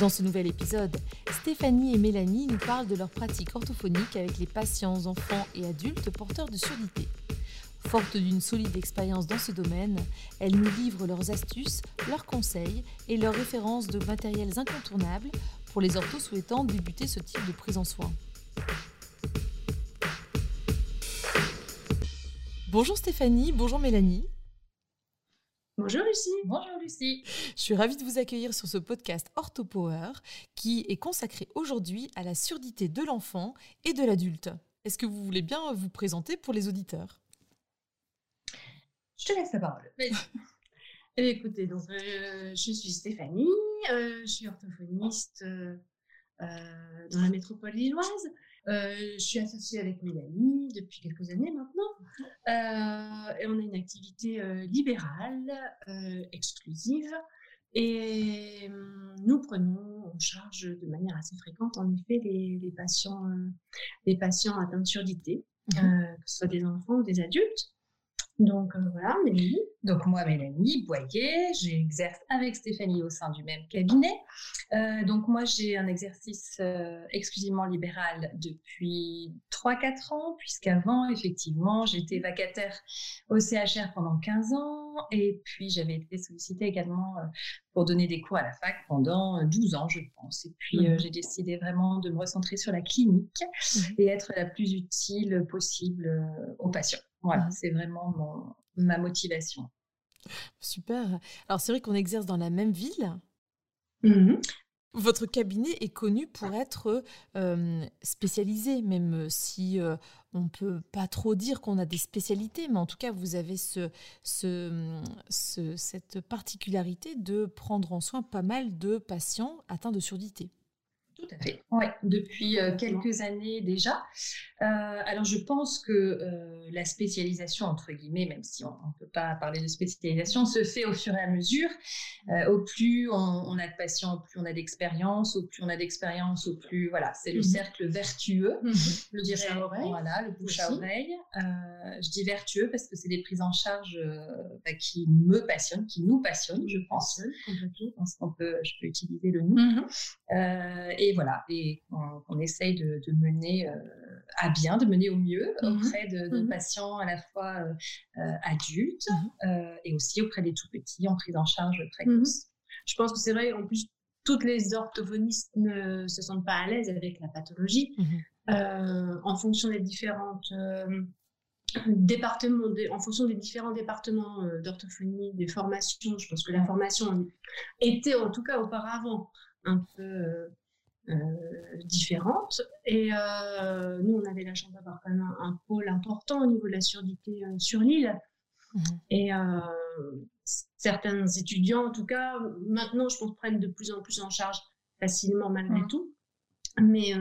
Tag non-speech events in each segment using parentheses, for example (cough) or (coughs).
Dans ce nouvel épisode, Stéphanie et Mélanie nous parlent de leur pratique orthophonique avec les patients, enfants et adultes porteurs de surdité. Fortes d'une solide expérience dans ce domaine, elles nous livrent leurs astuces, leurs conseils et leurs références de matériels incontournables pour les orthos souhaitant débuter ce type de prise en soin. Bonjour Stéphanie, bonjour Mélanie. Bonjour Lucie. Bonjour Lucie. Je suis ravie de vous accueillir sur ce podcast OrthoPower qui est consacré aujourd'hui à la surdité de l'enfant et de l'adulte. Est-ce que vous voulez bien vous présenter pour les auditeurs? Je te laisse la parole. (laughs) Eh écoutez, donc, euh, je suis Stéphanie, euh, je suis orthophoniste euh, dans la métropole lilloise. Euh, je suis associée avec Mélanie depuis quelques années maintenant. Euh, et on a une activité euh, libérale, exclusive. Et nous prenons en charge de manière assez fréquente, en effet, les, patients, les patients atteints de surdité, mmh que ce soit des enfants ou des adultes. Donc voilà, Mélanie. Donc moi, Mélanie Boyer, j'exerce avec Stéphanie au sein du même cabinet. Euh, donc moi, j'ai un exercice euh, exclusivement libéral depuis 3-4 ans, puisqu'avant, effectivement, j'étais vacataire au CHR pendant 15 ans, et puis j'avais été sollicitée également euh, pour donner des cours à la fac pendant 12 ans, je pense. Et puis mmh j'ai décidé vraiment de me recentrer sur la clinique mmh et être la plus utile possible aux patients. Voilà, mmh c'est vraiment mon, ma motivation. Super. Alors c'est vrai qu'on exerce dans la même ville. Mmh Votre cabinet est connu pour être spécialisé, même si on ne peut pas trop dire qu'on a des spécialités, mais en tout cas, vous avez ce, ce, cette particularité de prendre en soin pas mal de patients atteints de surdité. Tout à fait. Oui, depuis euh, quelques années déjà. Euh, alors, je pense que euh, la spécialisation, entre guillemets, même si on ne peut pas parler de spécialisation, se fait au fur et à mesure. au plus on, a de patients, au plus on a d'expérience, au plus on a d'expérience, au plus. Voilà, c'est le mhm. cercle vertueux. Mhm. Le bouche à oreille. Voilà, le bouche à oreille. je dis vertueux parce que c'est des prises en charge bah, qui me passionnent, qui nous passionnent, je pense. Je pense qu'on peut, je peux utiliser le nous. Mhm. et voilà, et qu'on essaye de, mener euh, à bien, de mener au mieux mmh auprès de, mmh patients à la fois euh, euh, adultes mmh et aussi auprès des tout petits en prise en charge précoce. Je pense que c'est vrai, en plus, toutes les orthophonistes ne se sentent pas à l'aise avec la pathologie. en fonction des différentes départements, en fonction des différents départements d'orthophonie, des formations, je pense que la formation était en tout cas auparavant un peu différentes. Et euh, nous, on avait la chance d'avoir quand même un, pôle important au niveau de la surdité euh, sur l'île. Mmh. Et certains étudiants, en tout cas, maintenant, je pense, prennent de plus en plus en charge facilement malgré mmh. tout. Mais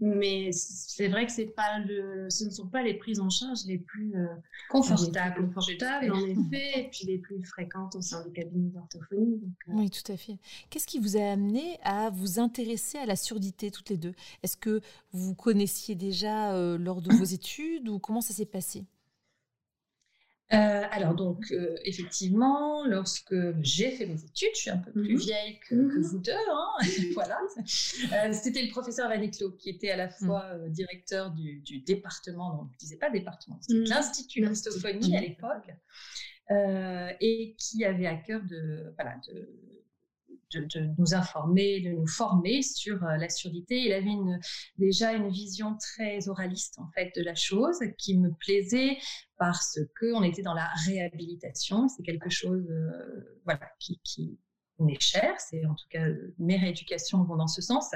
mais c'est vrai que c'est pas le, ce ne sont pas les prises en charge les plus euh, confortables, confortables en effet, et puis les plus fréquentes au sein du cabinet d'orthophonie. Euh. Oui, tout à fait. Qu'est-ce qui vous a amené à vous intéresser à la surdité toutes les deux? Est-ce que vous connaissiez déjà euh, lors de vos (coughs) études ou comment ça s'est passé? Euh, alors donc euh, effectivement, lorsque j'ai fait mes études, je suis un peu plus mhm. vieille que, mhm. vous deux, hein, (laughs) voilà. Euh, c'était le professeur Vaniclo qui était à la mhm. fois directeur du, département, non, je disais pas département, c'était l'institut d'orthophonie à l'époque, et qui avait à cœur de, voilà, de de, nous informer, de nous former sur euh, la surdité. Il avait déjà une vision très oraliste en fait de la chose qui me plaisait parce que on était dans la réhabilitation. C'est quelque chose, euh, voilà, qui, m'est cher, c'est en tout cas mes rééducations vont dans ce sens.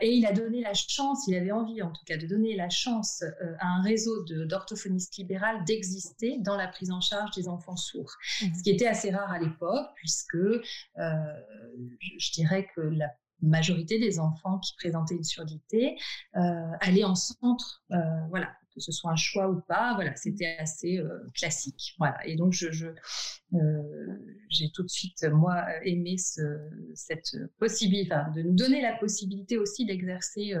et il a donné la chance, il avait envie en tout cas de donner la chance à un réseau d'orthophonistes libérales d'exister dans la prise en charge des enfants sourds, mmh. ce qui était assez rare à l'époque puisque je dirais que la majorité des enfants qui présentaient une surdité euh, allaient en centre, euh, voilà, que ce soit un choix ou pas, voilà, c'était assez euh, classique, voilà. Et donc je, j'ai tout de suite moi aimé cette possibilité, enfin, de nous donner la possibilité aussi d'exercer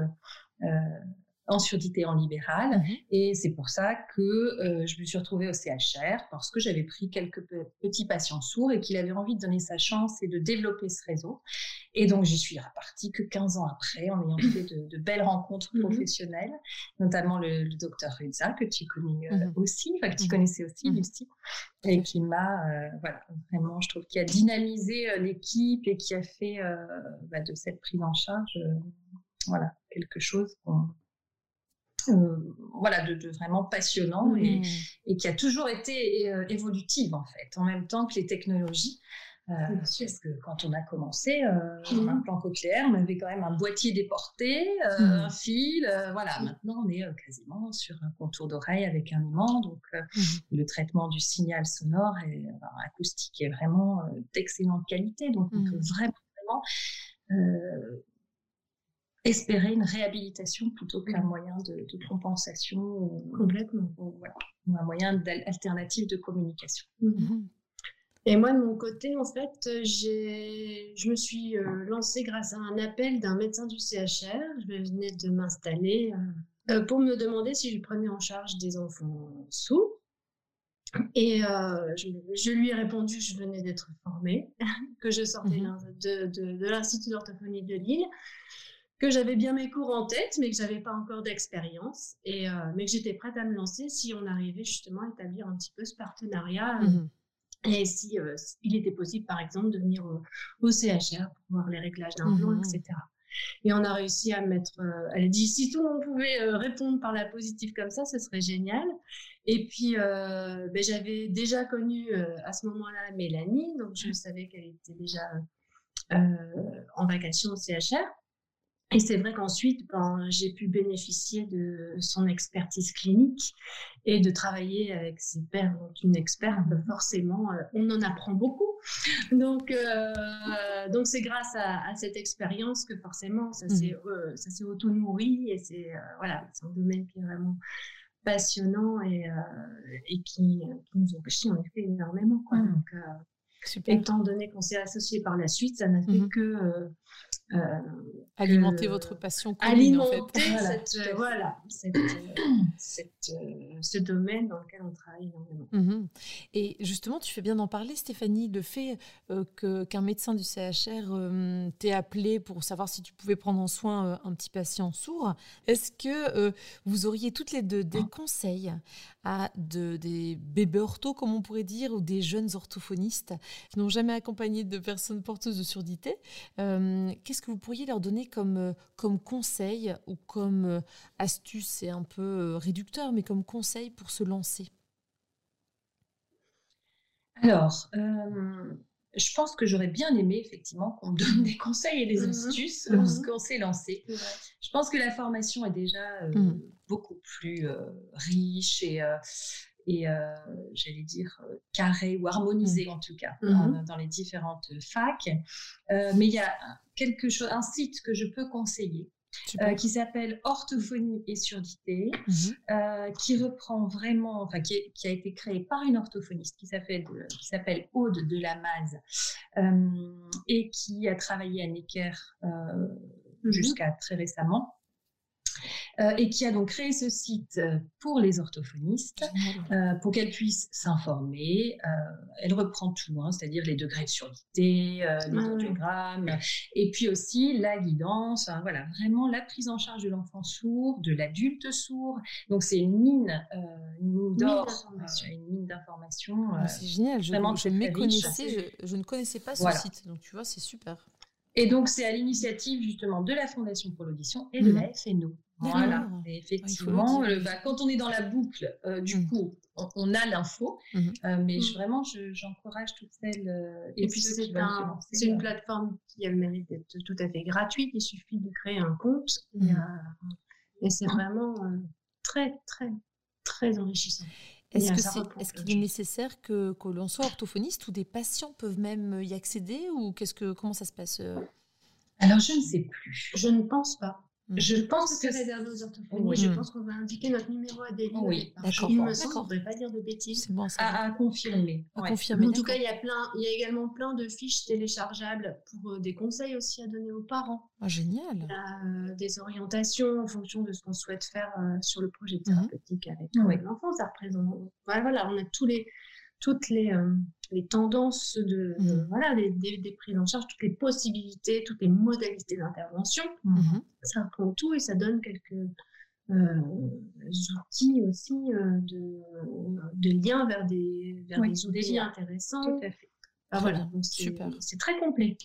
en surdité en libéral. Mmh et c'est pour ça que euh, je me suis retrouvée au CHR parce que j'avais pris quelques petits patients sourds et qu'il avait envie de donner sa chance et de développer ce réseau. Et donc, j'y suis repartie que 15 ans après en ayant fait de, belles rencontres mmh professionnelles, notamment le, docteur Reza que tu connais euh, mmh aussi, enfin que tu connaissais aussi, Lucie, et qui m'a, euh, voilà, vraiment, je trouve, qui a dynamisé l'équipe et qui a fait bah, de cette prise en charge, voilà, quelque chose qu'on voilà, de, vraiment passionnant et, mmh. et, qui a toujours été euh, évolutive en fait, en même temps que les technologies. Euh, parce que quand on a commencé, mmh. un plan cochléaire, on avait quand même un boîtier déporté, mmh. un fil, voilà. Maintenant, on est quasiment sur un contour d'oreille avec un aimant, donc le traitement du signal sonore et acoustique est vraiment d'excellente qualité, donc on peut vraiment, vraiment espérer une réhabilitation plutôt qu'un moyen de, compensation ou, complètement voilà, un moyen alternatif de communication. Mhm. Et moi, de mon côté, en fait, je me suis euh, lancée grâce à un appel d'un médecin du CHR. Je venais de m'installer euh, euh, pour me demander si je prenais en charge des enfants sourds. Et je, lui ai répondu que je venais d'être formée, (laughs) que je sortais mhm. de, de, de l'Institut d'orthophonie de Lille, que j'avais bien mes cours en tête, mais que j'avais pas encore d'expérience, et euh, mais que j'étais prête à me lancer si on arrivait justement à établir un petit peu ce partenariat. Euh, mmh et si euh, il était possible, par exemple, de venir au, CHR pour voir les réglages d'un plan, mmh etc. Et on a réussi à mettre. elle a dit si tout le monde pouvait répondre par la positive comme ça, ce serait génial. Et puis, ben, j'avais déjà connu à ce moment-là Mélanie, donc je savais qu'elle était déjà en vacation au CHR. Et c'est vrai qu'ensuite, ben, j'ai pu bénéficier de son expertise clinique et de travailler avec ses pairs. Donc, une experte, forcément, euh, on en apprend beaucoup. Donc, euh, donc c'est grâce à, cette expérience que forcément, ça s'est mmh. euh, s'est auto-nourri et c'est voilà, c'est un domaine qui est vraiment passionnant et, et qui, nous enrichit en effet énormément. Quoi. Mmh. Donc, étant donné qu'on s'est associé par la suite, ça n'a fait mmh que euh, alimenter votre passion commune, en fait. (laughs) voilà, cette, euh, ce domaine dans lequel on travaille énormément. Mhm. Et justement, tu fais bien d'en parler, Stéphanie, le fait euh, que, qu'un médecin du CHR t'ait appelé pour savoir si tu pouvais prendre en soin un petit patient sourd. Est-ce que vous auriez toutes les deux des conseils à de, des bébés orthos, comme on pourrait dire, ou des jeunes orthophonistes qui n'ont jamais accompagné de personnes porteuses de surdité Qu'est-ce que vous pourriez leur donner comme, euh, comme conseil ou comme euh, astuce C'est un peu euh, réducteur, mais comme conseil pour se lancer? Alors, je pense que j'aurais bien aimé effectivement qu'on me donne (laughs) des conseils et des mmh astuces mmh lorsqu'on s'est lancé. Je pense que la formation est déjà mmh. beaucoup plus riche et, et j'allais dire carré ou harmonisé en tout cas dans, les différentes facs. mais il y a quelque chose, un site que je peux conseiller. Euh, qui s'appelle Orthophonie et surdité, mhm. euh, qui reprend vraiment, enfin qui, a été créé par une orthophoniste qui s'appelle Aude de la Maze euh, et qui a travaillé à Necker mhm. jusqu'à très récemment euh, et qui a donc créé ce site euh, pour les orthophonistes euh, pour qu'elles puissent s'informer. elle reprend tout, hein, c'est-à-dire les degrés de surdité, les audiogrammes, et puis aussi la guidance, voilà, vraiment la prise en charge de l'enfant sourd, de l'adulte sourd. Donc c'est une mine, une mine d'or, une mine d'informations. Ah, c'est génial, je, je, méconnaissais, je, je, ne connaissais pas ce site, donc tu vois, c'est super. Et donc, c'est à l'initiative justement de la Fondation pour l'audition et de mhm. la FNO Voilà. Et effectivement, bah, quand on est dans la boucle, du mmh. coup, on, a l'info. Mmh. mais mmh. vraiment, j'encourage toutes celles. et, puis, c'est une plateforme qui a le mérite d'être tout à fait gratuite. Il suffit de créer un compte. Et, c'est vraiment très, très, très enrichissant. Est-ce qu'il est, nécessaire que, que l'on soit orthophoniste ou des patients peuvent même y accéder ou qu'est-ce que comment ça se passe Alors je ne sais plus. Je ne pense pas. Mm. Je pense que orthophonistes. Je pense qu'on va indiquer notre numéro à des Oui, d'accord. Il me semble, on ne devrait pas dire de bêtises. C'est bon, à, à, confirmer. À confirmer. En tout cas, il y a plein, il y a également plein de fiches téléchargeables pour euh, des conseils aussi à donner aux parents. Ah, génial. Euh, des orientations en fonction de ce qu'on souhaite faire euh, sur le projet mhm. thérapeutique avec l'enfant. Ça représente. Voilà, on a tous les toutes les, euh, les tendances de, mmh. voilà, des, des, prises en charge, toutes les possibilités, toutes les modalités d'intervention. Mmh. Ça prend tout et ça donne quelques euh, outils aussi euh, de, de lien vers des, vers des outils intéressants. Tout à fait. voilà. C'est très complet.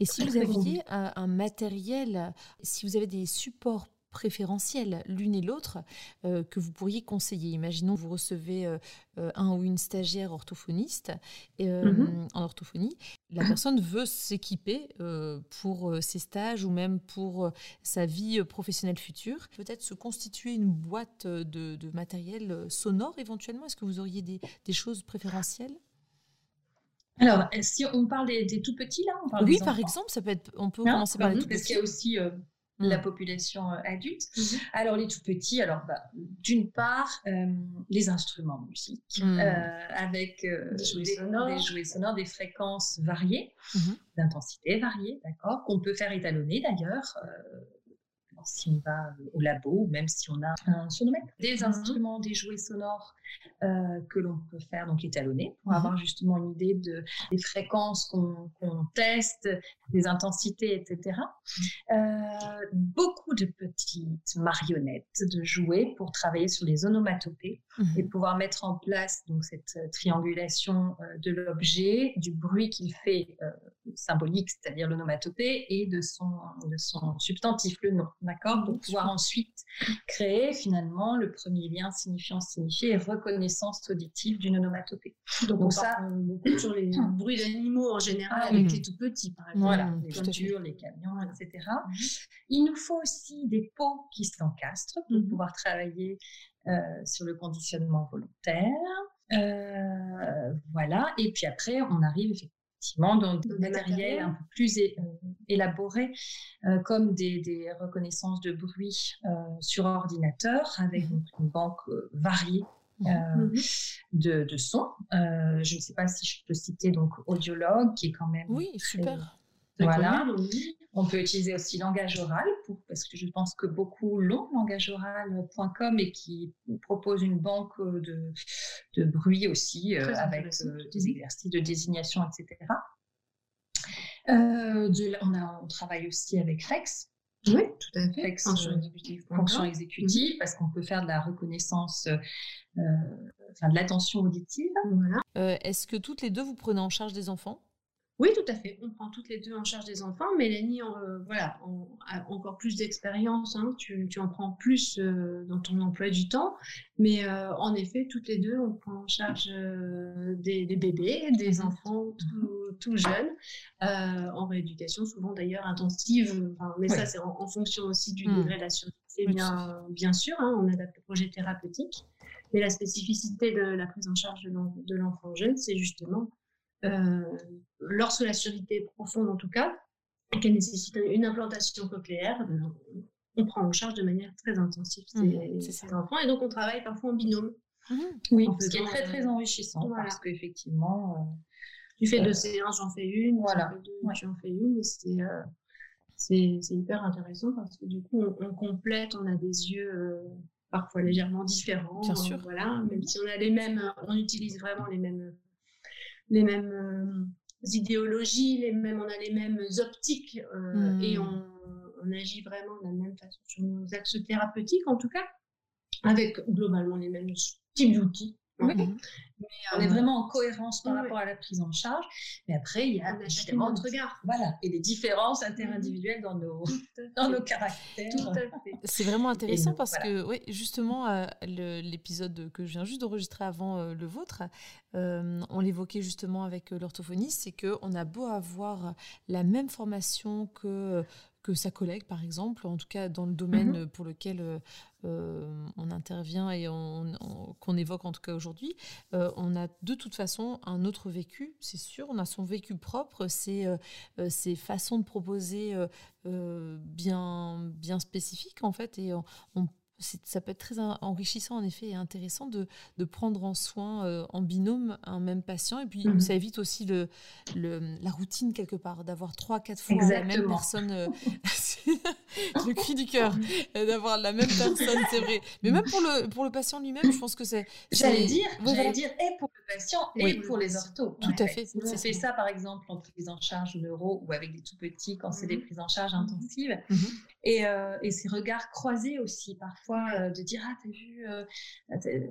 Et si vous aviez un, matériel, si vous avez des supports préférentielles l'une et l'autre euh, que vous pourriez conseiller Imaginons vous recevez euh, euh, un ou une stagiaire orthophoniste mm-hmm. en orthophonie. La personne veut s'équiper pour ses stages ou même pour sa vie professionnelle future. Peut-être se constituer une boîte de, matériel sonore éventuellement. Est-ce que vous auriez des, choses préférentielles? Alors, si on parle des, tout petits là, on oui, par exemple, ça peut être. On peut commencer par les tout petits. Parce qu'il y a aussi la mmh. population euh, adulte. Mmh. Alors les tout petits, alors bah, d'une part euh, les instruments de musique mmh. euh, avec des, jouets sonores. des, fréquences variées, d'intensité variée, d'accord, qu'on peut faire étalonner d'ailleurs si on va au labo ou même si on a un sonomètre. Des instruments, des jouets sonores euh, que l'on peut faire donc étalonner pour avoir mhm. justement une idée de, des fréquences qu'on teste, des intensités, etc. Euh, beaucoup de petites marionnettes de jouets pour travailler sur les onomatopées mhm. et pouvoir mettre en place donc cette euh, triangulation de l'objet, du bruit qu'il fait symbolique, c'est-à-dire l'onomatopée, et de son, de son substantif, le nom. D'accord? Donc pouvoir ensuite créer finalement le premier lien signifiant signifié et reconnaissance auditive d'une onomatopée. Donc, on ça, beaucoup sur les (clears throat) bruits d'animaux en général, ah avec les tout petits, par exemple. Voilà, les voitures, les camions, etc. Mhm. Il nous faut aussi des pots qui s'encastrent pour mhm. pouvoir travailler euh, sur le conditionnement volontaire. Euh, voilà, et puis après, on arrive effectivement dans des matériels un peu plus euh, élaborés, comme des, reconnaissances de bruit sur ordinateur, avec mhm. une banque variée euh, mhm. de, de son. Euh, je ne sais pas si je peux citer donc audiologue qui est quand même. Oui, super. Voilà. On peut utiliser aussi langage oral pour, parce que je pense que beaucoup l'ont, langageoral.com et qui propose une banque de, de bruit aussi euh, avec des exercices de désignation, etc. on, a, on travaille aussi avec Rex, oui, tout à fait. Fonction exécutive. Fonction exécutive, parce qu'on peut faire de la reconnaissance, euh, enfin de l'attention auditive. Voilà. Euh, Est-ce que toutes les deux, vous prenez en charge des enfants? Oui, tout à fait. On prend toutes les deux en charge des enfants. Mélanie, euh, voilà, a encore plus d'expérience. Hein. Tu, en prends plus euh, dans ton emploi du temps. Mais euh, en effet, toutes les deux, on prend en charge des, bébés, des enfants tout, jeunes, en rééducation, souvent d'ailleurs intensive. mais ça, c'est en, fonction aussi du degré de la survie. bien, bien sûr, hein, on adapte le projet thérapeutique. Mais la spécificité de la prise en charge de l'enfant jeune, c'est justement euh, lorsque la surdité est profonde en tout cas, et qu'elle nécessite une implantation cochléaire, ben, on prend en charge de manière très intensive mmh, ces, enfants. Et donc, on travaille parfois en binôme. Mmh. oui, ce qui est très, très enrichissant parce qu'effectivement... Euh, du fait de séances, j'en fais une, voilà. j'en fais une, et euh, c'est c'est hyper intéressant parce que du coup, on, complète, on a des yeux parfois légèrement différents. Bien sûr. Voilà, même si on a les mêmes, on utilise vraiment les mêmes les mêmes euh, idéologies, les mêmes, on a les mêmes optiques euh, et hmm. on, agit vraiment de la même façon sur nos axes thérapeutiques en tout cas, avec globalement les mêmes types d'outils. Oui. Mais, on est vraiment en cohérence par rapport à la prise en charge. Mais après, il y a évidemment notre regard. Voilà, et des différences interindividuelles dans nos, (laughs) dans nos caractères. Tout à fait. (laughs) C'est vraiment intéressant parce que, oui, justement, l'épisode que je viens juste d'enregistrer avant le vôtre, on l'évoquait justement avec l'orthophoniste, c'est qu'on a beau avoir la même formation que que sa collègue, par exemple, en tout cas dans le domaine mhm. pour lequel euh, euh, on intervient et qu'on évoque en tout cas aujourd'hui, euh, on a de toute façon un autre vécu, c'est sûr, on a son vécu propre, ses, ses façons de proposer bien, bien spécifiques en fait, et on, on ça peut être très enrichissant en effet et intéressant de, de prendre en soin euh, en binôme un même patient. Et puis mhm. ça évite aussi le, le, la routine quelque part d'avoir trois quatre fois la même personne euh, (laughs) le cri du cœur euh, d'avoir la même personne c'est vrai. Mais même pour le pour le patient lui-même je pense que c'est j'allais dire j'allais dire et pour le patient et pour les orthos tout à fait. c'est ça. par exemple en prise en charge neuro ou avec des tout petits quand c'est des mhm. prises en charge intensives mhm. Et, et ces regards croisés aussi parfois euh, de dire ah t'as vu euh,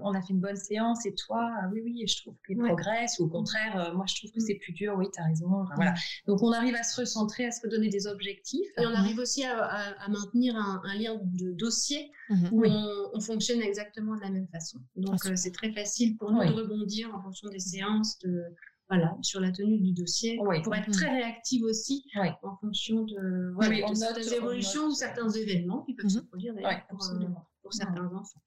on a fait une bonne séance et toi ah oui oui je trouve qu'il progresse. Ou au contraire euh, moi je trouve que mm. c'est plus dur. Oui t'as raison. Voilà. Donc on arrive à se recentrer à se redonner des objectifs. Et on arrive aussi à, maintenir un, lien de dossier mm-hmm. où on, fonctionne exactement de la même façon. Donc c'est très facile pour nous de rebondir en fonction des séances de voilà, sur la tenue du dossier, pour être très réactive aussi en fonction de, voilà, certaines évolutions ou certains événements qui peuvent se mm-hmm. produire pour, pour certains enfants.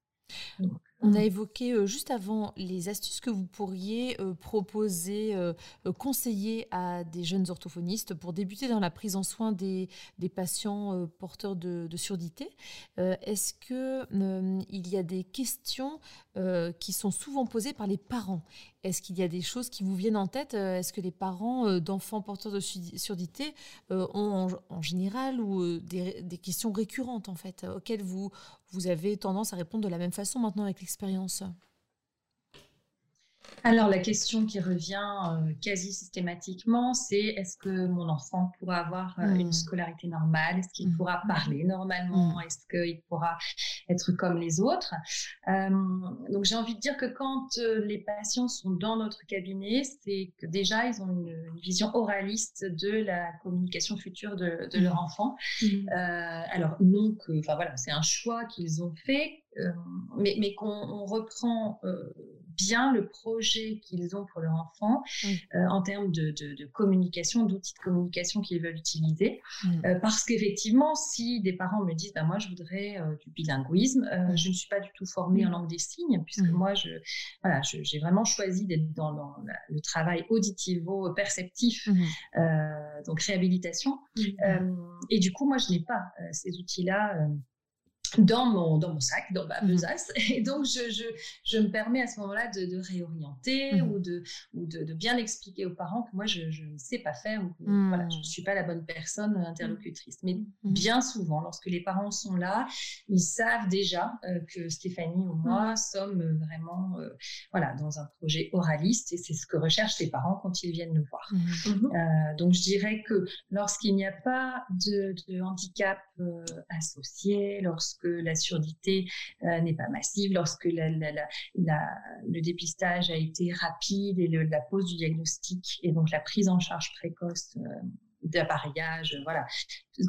On a évoqué euh, juste avant les astuces que vous pourriez euh, proposer, euh, conseiller à des jeunes orthophonistes pour débuter dans la prise en soin des, patients porteurs de, surdité. Est-ce qu'il y a des questions qui sont souvent posées par les parents? Est-ce qu'il y a des choses qui vous viennent en tête Est-ce que les parents d'enfants porteurs de surdité ont en, général ou des, questions récurrentes en fait auxquelles vous avez tendance à répondre de la même façon maintenant avec l'expérience? Alors la question qui revient euh, quasi systématiquement, c'est est-ce que mon enfant pourra avoir euh, une hmm. scolarité normale? Est-ce qu'il hmm. pourra parler normalement? Hmm. Est-ce qu'il pourra être comme les autres? Euh, Donc j'ai envie de dire que quand les patients sont dans notre cabinet, c'est que déjà ils ont une, vision oraliste de la communication future de, leur enfant. alors non que, enfin voilà, c'est un choix qu'ils ont fait, mais, mais qu'on reprend bien le projet qu'ils ont pour leur enfant euh, en termes de, communication, d'outils de communication qu'ils veulent utiliser. Euh, parce qu'effectivement, si des parents me disent, bah, moi, je voudrais euh, du bilinguisme, je ne suis pas du tout formée en langue des signes, puisque moi, je, voilà, j'ai vraiment choisi d'être dans, le travail auditivo-perceptif, donc réhabilitation. et du coup, moi, je n'ai pas ces outils-là dans mon, dans mon sac, dans ma mmh besace. (laughs) Et donc, je, je, je, me permets à ce moment-là de, de réorienter mmh ou, de, ou de, de, bien expliquer aux parents que moi, je, je ne sais pas faire ou que voilà, je ne mmh. suis pas la bonne personne interlocutrice. Mais bien souvent, lorsque les parents sont là, ils savent déjà euh, que Stéphanie ou moi sommes vraiment euh, voilà, dans un projet oraliste et c'est ce que recherchent les parents quand ils viennent nous voir. Euh, donc, je dirais que lorsqu'il n'y a pas de, de handicap associé, lorsque la surdité euh, n'est pas massive, lorsque le dépistage a été rapide et la pose du diagnostic et donc la prise en charge précoce euh, d'appareillage, voilà.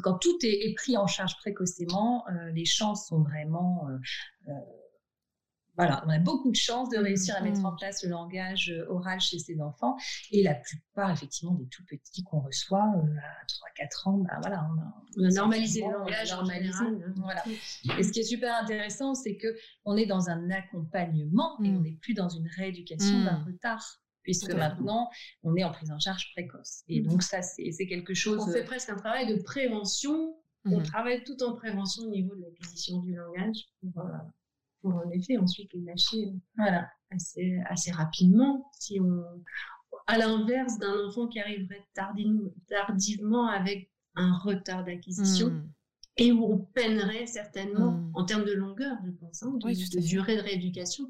Quand tout est, pris en charge précocement, euh, les chances sont vraiment voilà, on a beaucoup de chance de réussir à mettre mm. en place le langage euh, oral chez ces enfants. Et la plupart, effectivement, des tout petits qu'on reçoit euh, à 3-4 ans, ben voilà, on a, normalisé le langage. Normalisé, hein. voilà. Et ce qui est super intéressant, c'est que on est dans un accompagnement et on mm. n'est plus dans une rééducation d'un mm. retard puisque maintenant on est en prise en charge précoce. Et donc ça, c'est quelque chose. On fait presque un travail de prévention. On travaille tout en prévention au niveau de l'acquisition du langage pour, pour en effet ensuite les lâcher voilà, assez, assez rapidement. Si on, à l'inverse d'un enfant qui arriverait tardivement avec un retard d'acquisition. Hmm. Et où on peinerait certainement hmm. en termes de longueur, je pense, hein, de, durée de rééducation.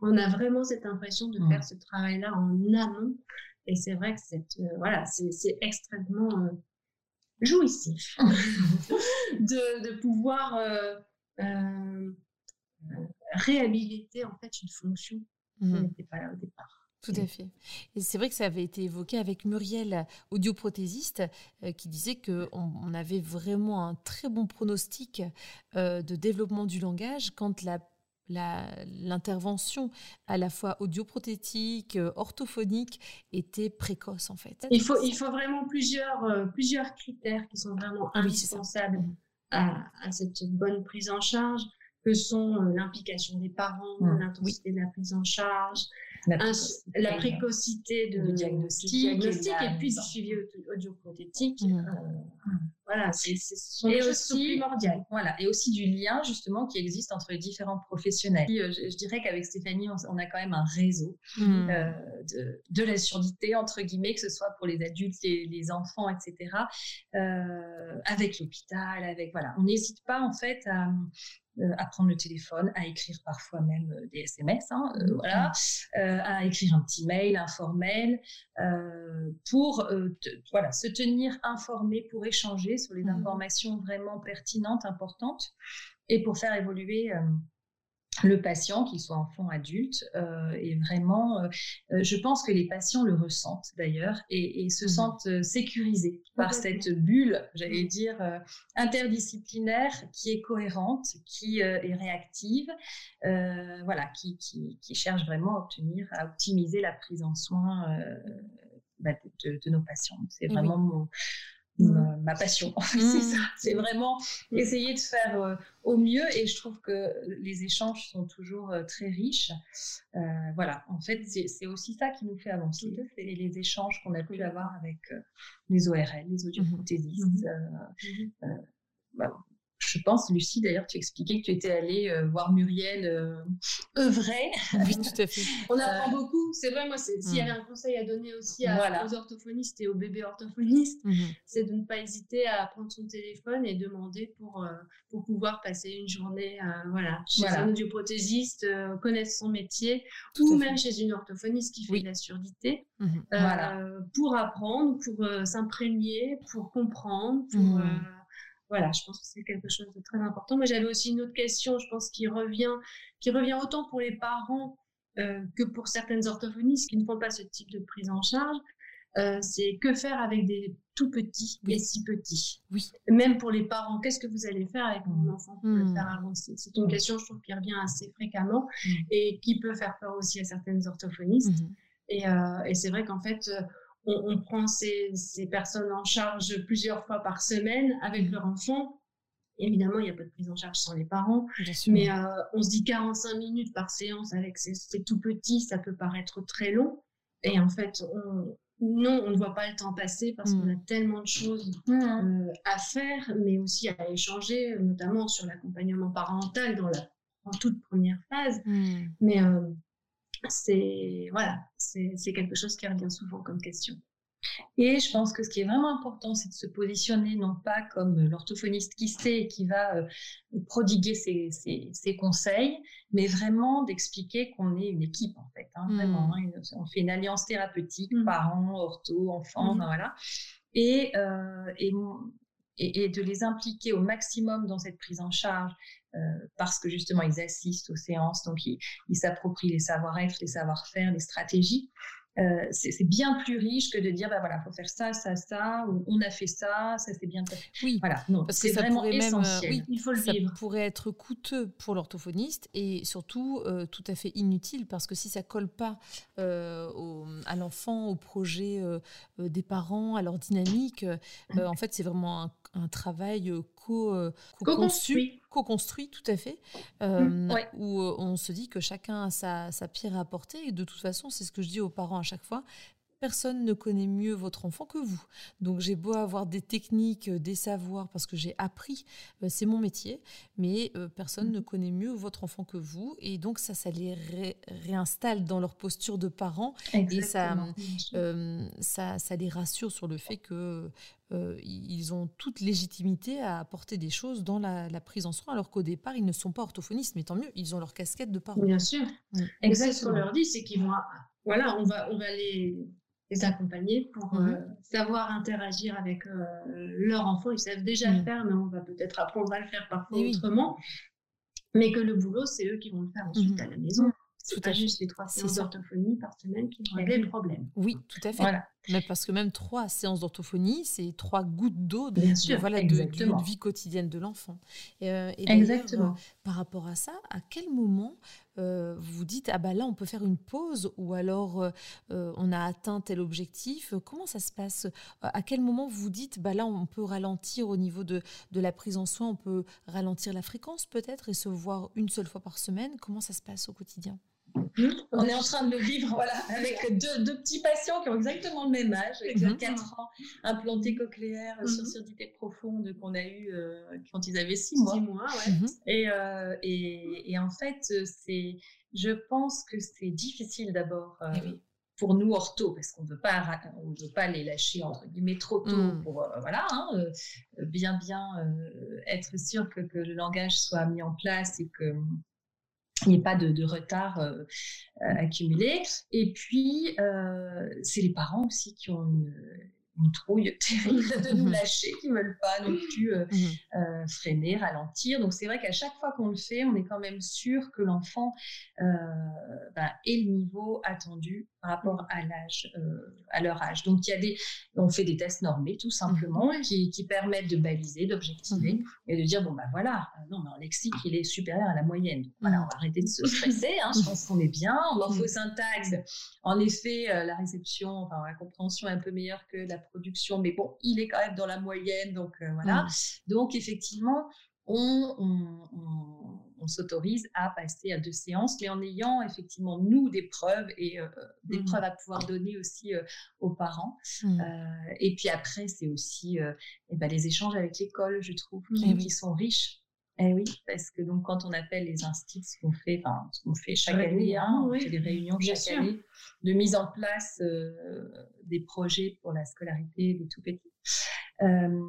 On a vraiment cette impression de faire ce travail-là en amont. Et c'est vrai que c'est euh, voilà, c'est extrêmement euh, jouissif (laughs) (laughs) de, de, pouvoir euh, réhabiliter en fait une fonction On mhm. n'était pas là au départ. Tout à fait. Et c'est vrai que ça avait été évoqué avec Muriel, audioprothésiste, euh, qui disait qu'on on avait vraiment un très bon pronostic euh, de développement du langage quand la l'intervention à la fois audioprothétique, euh, orthophonique était précoce en fait. Il faut, il faut vraiment plusieurs, plusieurs critères qui sont vraiment ah indispensables mmh. à, à, cette bonne prise en charge, que sont l'implication des parents, mmh. l'intensité de la prise en charge, la précocité, de, diagnostic, et, puis du suivi audioprothétique. Mmh. Euh, voilà, c'est aussi Voilà, et aussi du lien justement qui existe entre les différents professionnels. Euh, je, dirais qu'avec Stéphanie, on, a quand même un réseau mmh. euh, de, de, la surdité entre guillemets, que ce soit pour les adultes, les, les enfants, etc. avec l'hôpital, avec voilà, on n'hésite pas en fait à, euh, à prendre le téléphone, à écrire parfois même euh, des SMS, hein, euh, mmh. voilà, à écrire un petit mail informel pour voilà, se tenir informé, pour échanger sur les mmh. informations vraiment pertinentes, importantes et pour faire évoluer le patient, qu'il soit enfant, adulte, euh, est vraiment, euh, euh, je pense que les patients le ressentent d'ailleurs et, se mmh sentent sécurisés par cette bulle, j'allais mmh. dire, interdisciplinaire qui est cohérente, qui est réactive, voilà, qui, cherche vraiment à obtenir, à optimiser la prise en soin bah, de, nos patients. C'est vraiment mon, Mmh. ma, passion. (laughs) c'est mmh. ça. C'est vraiment mmh. essayer de faire euh, au mieux et je trouve que les échanges sont toujours euh, très riches. Euh, voilà, en fait, c'est aussi ça qui nous fait avancer. C'est les échanges qu'on a pu avoir avec les ORL, les audioprothésistes. Bah, je pense, Lucie, d'ailleurs, tu expliquais que tu étais allée euh, voir Muriel euh, œuvrer. Oui, tout à fait. (laughs) On apprend euh, beaucoup. C'est vrai, moi, s'il y avait un conseil à donner aussi aux orthophonistes et aux bébés orthophonistes, mhm. c'est de ne pas hésiter à prendre son téléphone et demander pour, pour pouvoir passer une journée voilà, chez un audioprothésiste, connaître son métier, ou même chez une orthophoniste qui fait de la surdité, mhm. pour apprendre, pour s'imprégner, pour comprendre, pour... Voilà, je pense que c'est quelque chose de très important. Mais j'avais aussi une autre question, je pense, qui revient, qui revient autant pour les parents euh, que pour certaines orthophonistes qui ne font pas ce type de prise en charge. Euh, c'est que faire avec des tout petits et si petits. Oui. Même pour les parents, qu'est-ce que vous allez faire avec mon mmh. enfant pour le mmh. faire avancer? C'est une mmh. question, je trouve, qui revient assez fréquemment et qui peut faire peur aussi à certaines orthophonistes. Et, euh, et c'est vrai qu'en fait, on, prend ces, personnes en charge plusieurs fois par semaine avec leur enfant. Évidemment, il n'y a pas de prise en charge sans les parents, mais euh, on se dit 45 minutes par séance avec ces, tout petits, ça peut paraître très long. Et en fait, non, on ne voit pas le temps passer parce qu'on a mm. tellement de choses mm. euh, à faire, mais aussi à échanger, notamment sur l'accompagnement parental dans la en toute première phase. Mm. Mais euh, c'est voilà, c'est quelque chose qui revient souvent comme question. Et je pense que ce qui est vraiment important, c'est de se positionner non pas comme l'orthophoniste qui sait et qui va euh, prodiguer ses, ses, conseils, mais vraiment d'expliquer qu'on est une équipe en fait. Hein, vraiment, mmh. hein, on fait une alliance thérapeutique, mmh. parents, ortho, enfants, mmh. voilà. Et, euh, et, et, de les impliquer au maximum dans cette prise en charge, euh, parce que justement ils assistent aux séances, donc ils s'approprient les savoir-être, les savoir-faire, les stratégies. Euh, c'est bien plus riche que de dire bah voilà faut faire ça ça ça ou on a fait ça ça c'est bien passé oui voilà non c'est vraiment euh, essentiel. même, oui, il faut le ça pourrait être coûteux pour l'orthophoniste et surtout euh, tout à fait inutile parce que si ça colle pas à l'enfant au projet des parents à leur dynamique en fait c'est vraiment un, un travail co-construit. co-construit, tout à fait, mmh, euh, où euh, on se dit que chacun a sa, sa pierre à apporter. Et de toute façon, c'est ce que je dis aux parents à chaque fois, personne ne connaît mieux votre enfant que vous. Donc j'ai beau avoir des techniques, euh, des savoirs, parce que j'ai appris, c'est mon métier, mais personne ne connaît mieux votre enfant que vous. Et donc ça, ça les réinstalle dans leur posture de parents. Et ça, ça, ça, les rassure sur le fait que euh, ils ont toute légitimité à apporter des choses dans la, prise en soin, alors qu'au départ, ils ne sont pas orthophonistes, mais tant mieux, ils ont leur casquette de parents. Bien sûr. Mm. Exactement. Ce qu'on leur dit, c'est qu'ils vont, voilà, on va, on va les, les accompagner pour euh, savoir interagir avec euh, leur enfant. Ils savent déjà le mm. faire, mais on va peut-être apprendre à le faire parfois autrement. Mais que le boulot, c'est eux qui vont le faire ensuite mm-hmm. à la maison. C'est pas juste les trois séances d'orthophonie par semaine qui vont régler le problème. Oui, tout à fait. Voilà. Mais parce que même trois séances d'orthophonie, c'est trois gouttes d'eau de, voilà, de, vie quotidienne de l'enfant. Et, euh, exactement. Par rapport à ça, à quel moment euh, vous dites ah bah là on peut faire une pause ou alors on a atteint tel objectif. Comment ça se passe? À quel moment vous dites bah là on peut ralentir au niveau de, de la prise en soin, on peut ralentir la fréquence peut-être et se voir une seule fois par semaine? Comment ça se passe au quotidien? On est en train de le vivre voilà, avec deux, petits patients qui ont exactement le même âge, avec 4 ans, implantés cochléaires sur mhm. surdité profonde qu'on a eu euh, quand ils avaient 6 mois. mois mhm. euh, et, et, en fait, c'est, je pense que c'est difficile d'abord. Euh, eh pour nous ortho, parce qu'on ne veut pas, on veut pas les lâcher entre guillemets trop tôt pour voilà, hein, bien bien être sûr que, que, le langage soit mis en place et que il n'y ait pas de, retard euh, euh, accumulé. Et puis, euh, c'est les parents aussi qui ont une, une trouille (laughs) terrible de nous mhm. lâcher, qui ne veulent pas non plus euh, mhm. euh, freiner, ralentir. Donc c'est vrai qu'à chaque fois qu'on le fait, on est quand même sûr que l'enfant euh, bah, ait le niveau attendu par rapport mhm. à l'âge, à leur âge. Donc il y a des, on fait des tests normés tout simplement qui, qui, permettent de baliser, d'objectiver et de dire bon bah voilà, non mais en lexique il est supérieur à la moyenne. Donc, voilà, on va arrêter de se stresser. Hein, je pense qu'on est bien. En morphosyntaxe, en effet, la réception, enfin la compréhension est un peu meilleure que la production, mais bon, il est quand même dans la moyenne, donc euh, voilà. Donc effectivement, on, s'autorise à passer à deux séances, mais en ayant effectivement nous des preuves et euh, des mmh. preuves à pouvoir donner aussi euh, aux parents. Mmh. et puis après, c'est aussi eh ben, les échanges avec l'école, je trouve, qui, eh sont riches. Eh oui, parce que donc quand on appelle les instits, ce qu'on fait, enfin ce qu'on fait chaque année, hein, on fait des réunions chaque année de mise en place des projets pour la scolarité des tout petits. Euh,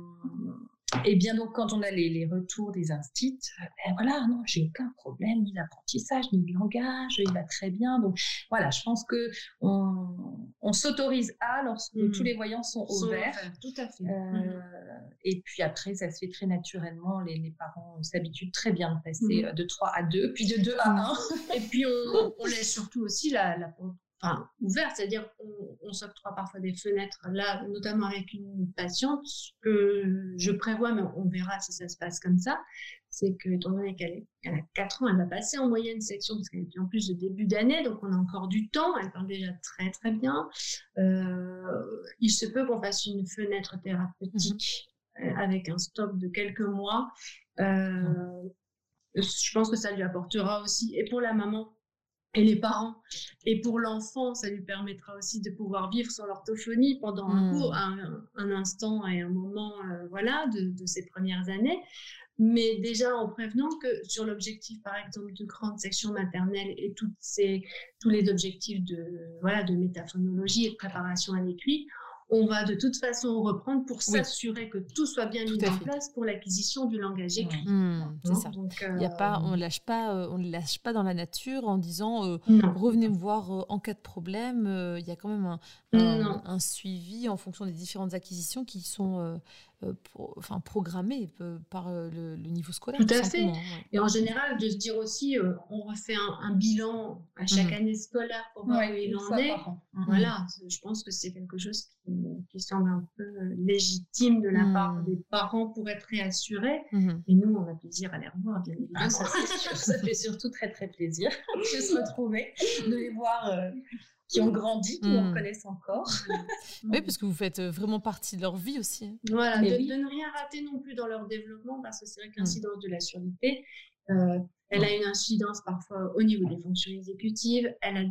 et bien donc quand on a les, retours des instits, ben voilà, non, j'ai aucun problème ni d'apprentissage ni de langage, il va très bien. Donc voilà, je pense que on, s'autorise à lorsque mmh. tous les voyants sont, ouverts. Tout à fait. Euh, mmh. Et puis après, ça se fait très naturellement. Les, parents s'habituent très bien de passer mmh. de 3 à 2, puis de 2 à 1. Et puis on, laisse surtout aussi la, la enfin, ouvert, c'est-à-dire on, s'octroie parfois des fenêtres, là, notamment avec une patiente, que je prévois, mais on verra si ça se passe comme ça, c'est que, étant donné qu'elle a 4 ans, elle va passer en moyenne section, parce qu'elle est en plus de début d'année, donc on a encore du temps, elle parle déjà très très bien. Euh, il se peut qu'on fasse une fenêtre thérapeutique mmh euh, avec un stop de quelques mois. Euh, je pense que ça lui apportera aussi, et pour la maman, et les parents. Et pour l'enfant, ça lui permettra aussi de pouvoir vivre son orthophonie pendant un, hmm. cours, un, instant et un moment euh, voilà, de, de, ses premières années. Mais déjà en prévenant que sur l'objectif, par exemple, de grande section maternelle et toutes ces, tous les objectifs de, voilà, de métaphonologie et de préparation à l'écrit, on va de toute façon reprendre pour s'assurer que tout soit bien mis en place pour l'acquisition du langage écrit. Mmh, c'est ça. Il y a pas, on lâche pas, euh, on ne lâche pas dans la nature en disant euh, revenez me voir euh, en cas de problème. Il y a quand même un, un, suivi en fonction des différentes acquisitions qui sont euh, enfin, programmé euh, par euh, le, niveau scolaire. Tout à fait. Et en général, de se dire aussi, on refait un, bilan à chaque mhm. année scolaire pour voir où il en est. Mhm. Voilà, je pense que c'est quelque chose qui, semble un peu légitime de la mhm. part des parents pour être réassurés. Et nous, on a plaisir à les revoir, bien évidemment. Ah, (laughs) ça, ça, fait surtout très, très plaisir (laughs) de se retrouver, de les voir qui ont grandi, qui nous reconnaissent encore. (laughs) oui, parce que vous faites euh, vraiment partie de leur vie aussi. Voilà, de, ne rien rater non plus dans leur développement, parce que c'est vrai que l'incidence de la surdité, euh, elle a une incidence parfois au niveau des fonctions exécutives, elle a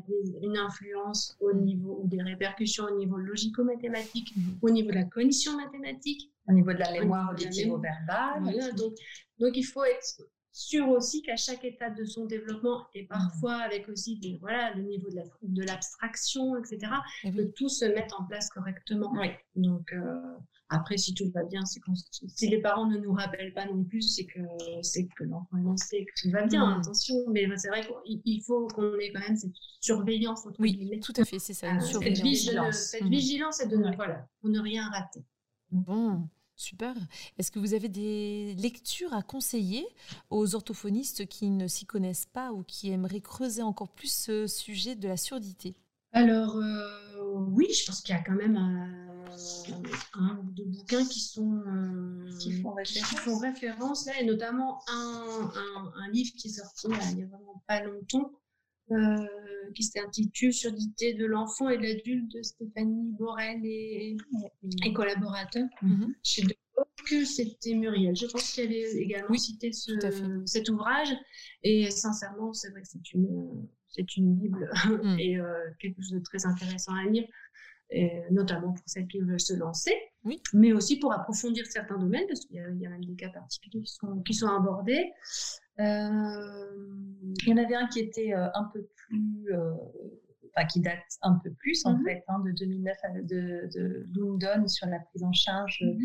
une influence au niveau ou des répercussions au niveau logico-mathématique, au niveau de la cognition mathématique, au niveau de la mémoire auditive-verbale. Voilà, donc, donc il faut être sûr aussi qu'à chaque étape de son développement et parfois avec aussi des, voilà, le niveau de l'abstraction, etc., eh que tout se mette en place correctement. Donc, euh, après, si tout va bien, c'est si les parents ne nous rappellent pas non plus, c'est que, c'est que l'enfant sait que tout va bien, mmh. attention. Mais c'est vrai qu'il faut qu'on ait quand même cette surveillance. Entre oui, tout à fait, c'est ça, une euh, surveillance. Cette vigilance, cette mmh. vigilance et de, voilà, pour ne rien rater. Bon. Super. Est-ce que vous avez des lectures à conseiller aux orthophonistes qui ne s'y connaissent pas ou qui aimeraient creuser encore plus ce sujet de la surdité? Alors, euh, oui, je pense qu'il y a quand même un, ou deux bouquins qui, sont, euh, qui, font référence. là, et notamment un, un, livre qui est sorti il n'y a vraiment pas longtemps, euh, qui s'intitule Surdité de l'enfant et de l'adulte de Stéphanie Borel et, et collaborateurs mm-hmm. chez De que c'était Muriel. Je pense qu'elle avait également cité cet ouvrage. Et sincèrement, c'est vrai que c'est une, c'est une Bible mm. (laughs) et euh, quelque chose de très intéressant à lire, notamment pour celles qui veulent se lancer, oui. mais aussi pour approfondir certains domaines, parce qu'il y, a même des cas particuliers qui sont, qui sont abordés. Euh, il y en avait un qui était euh, un peu plus enfin, qui date un peu plus en mhm. fait, hein, de 2009 de, de London sur la prise en charge mhm.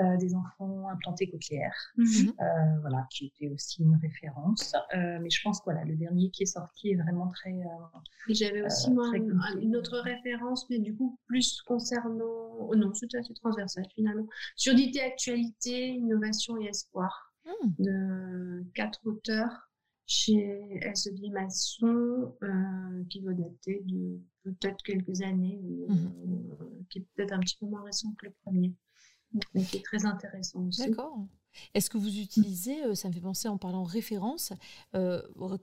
euh, des enfants implantés cochléaires, mhm. euh, voilà, qui était aussi une référence. Euh, mais je pense que voilà, le dernier qui est sorti est vraiment très. J'avais aussi moi une autre référence, mais du coup plus concernant, oh non, c'était assez transversal finalement, surdité, actualité, innovation et espoir, hmm. de quatre auteurs chez SEB Masson, euh, qui doit dater de peut-être quelques années, euh, mhm. qui est peut-être un petit peu moins récent que le premier, mais qui est très intéressant aussi. D'accord. Est-ce que vous utilisez, euh, ça me fait penser en parlant référence,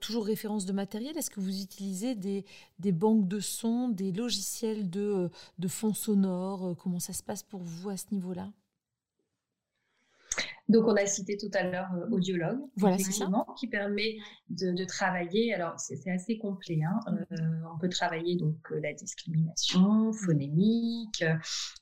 toujours référence de matériel, est-ce que vous utilisez des, des, banques de sons, des logiciels de, de fonds sonores Comment ça se passe pour vous à ce niveau-là? Donc, on a cité tout à l'heure euh, Audiologue, voilà, effectivement, qui permet de, travailler. Alors, c'est assez complet. Hein. Euh, on peut travailler donc euh, la discrimination phonémique.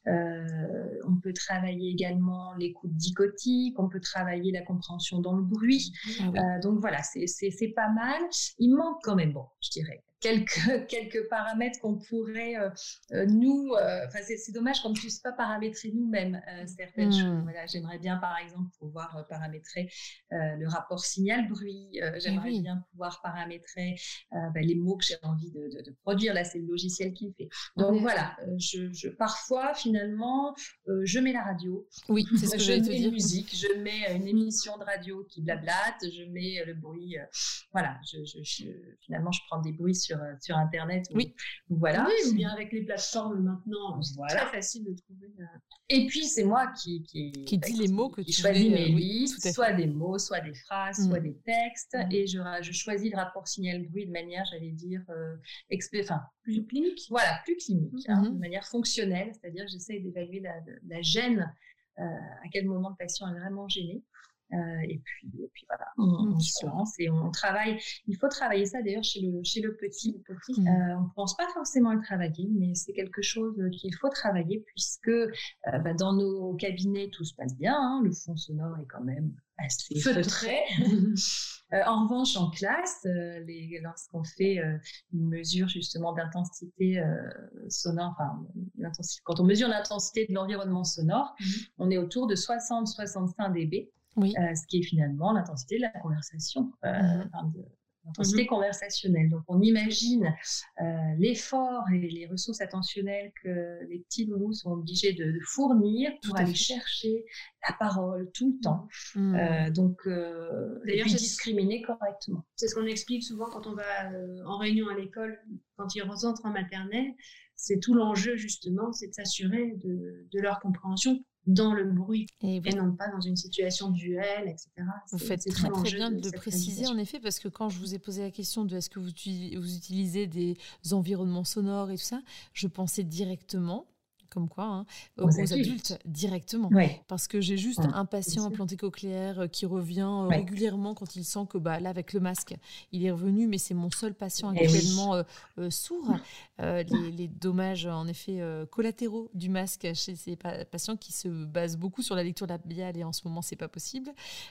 on peut travailler également l'écoute dichotique. On peut travailler la compréhension dans le bruit. Ah donc voilà, c'est pas mal. Il manque quand même, bon, je dirais, quelques, (laughs) quelques paramètres qu'on pourrait, euh, euh, nous, euh, enfin c'est dommage qu'on ne puisse pas paramétrer nous-mêmes certaines choses. Hmm. Voilà, J'aimerais bien, par exemple, pouvoir paramétrer le rapport signal-bruit. Eh j'aimerais bien pouvoir paramétrer bah, les mots que j'ai envie de, produire. Là, c'est le logiciel qui le fait. Donc voilà, je, parfois, finalement, je mets la radio. Oui, c'est ce que je mets te musique, je mets une émission de radio qui blablate, je mets le bruit. voilà, je, finalement, je prends des bruits sur euh, sur, Internet. oui. voilà. Oui, ou bien avec les plateformes maintenant, voilà. très facile de trouver. Euh. Et puis, c'est moi qui, qui, qui dit les mots que tu choisis mes euh, listes, soit des mots, soit des phrases, soit mm. des textes. Mm. Et je, je, choisis le rapport signal-bruit de manière, j'allais dire, enfin, plus clinique. Voilà, plus clinique, hein, mm-hmm. de manière fonctionnelle. C'est-à-dire, j'essaie d'évaluer la, la, gêne, à quel moment le patient est vraiment gêné. Euh, et, puis, et puis voilà, on, se lance et on travaille. Il faut travailler ça d'ailleurs chez le, chez le petit. petit. Mmh. Euh, on ne pense pas forcément le travailler, mais c'est quelque chose qu'il faut travailler puisque euh, bah, dans nos cabinets, tout se passe bien. Hein. le fond sonore est quand même assez feutré. (laughs) en revanche, en classe, lorsqu'on fait une mesure justement d'intensité sonore, enfin, quand on mesure l'intensité de l'environnement sonore, mmh. on est autour de 60-65 dB. Oui. Euh, ce qui est finalement l'intensité de la conversation, euh, mmh. l'intensité mmh. conversationnelle. Donc on imagine euh, l'effort et les ressources attentionnelles que les petits loulous sont obligés de, fournir pour aller chercher la parole tout le temps. Mmh. donc d'ailleurs discriminer correctement. C'est ce qu'on explique souvent quand on va en réunion à l'école, quand ils rentrent en maternelle. C'est tout l'enjeu justement, c'est de s'assurer de, de leur compréhension dans le bruit et, non pas dans une situation duel, etc. Vous faites très, très bien de, préciser en effet parce que quand je vous ai posé la question de est-ce que vous, vous utilisez des environnements sonores et tout ça, je pensais directement comme quoi, hein, aux, adultes. directement. Parce que j'ai juste un patient implanté cochléaire euh, qui revient euh, régulièrement quand il sent que bah, là, avec le masque, il est revenu, mais c'est mon seul patient eh actuellement euh, sourd. les, dommages, en effet, collatéraux du masque chez ces patients qui se basent beaucoup sur la lecture labiale et en ce moment, c'est pas possible.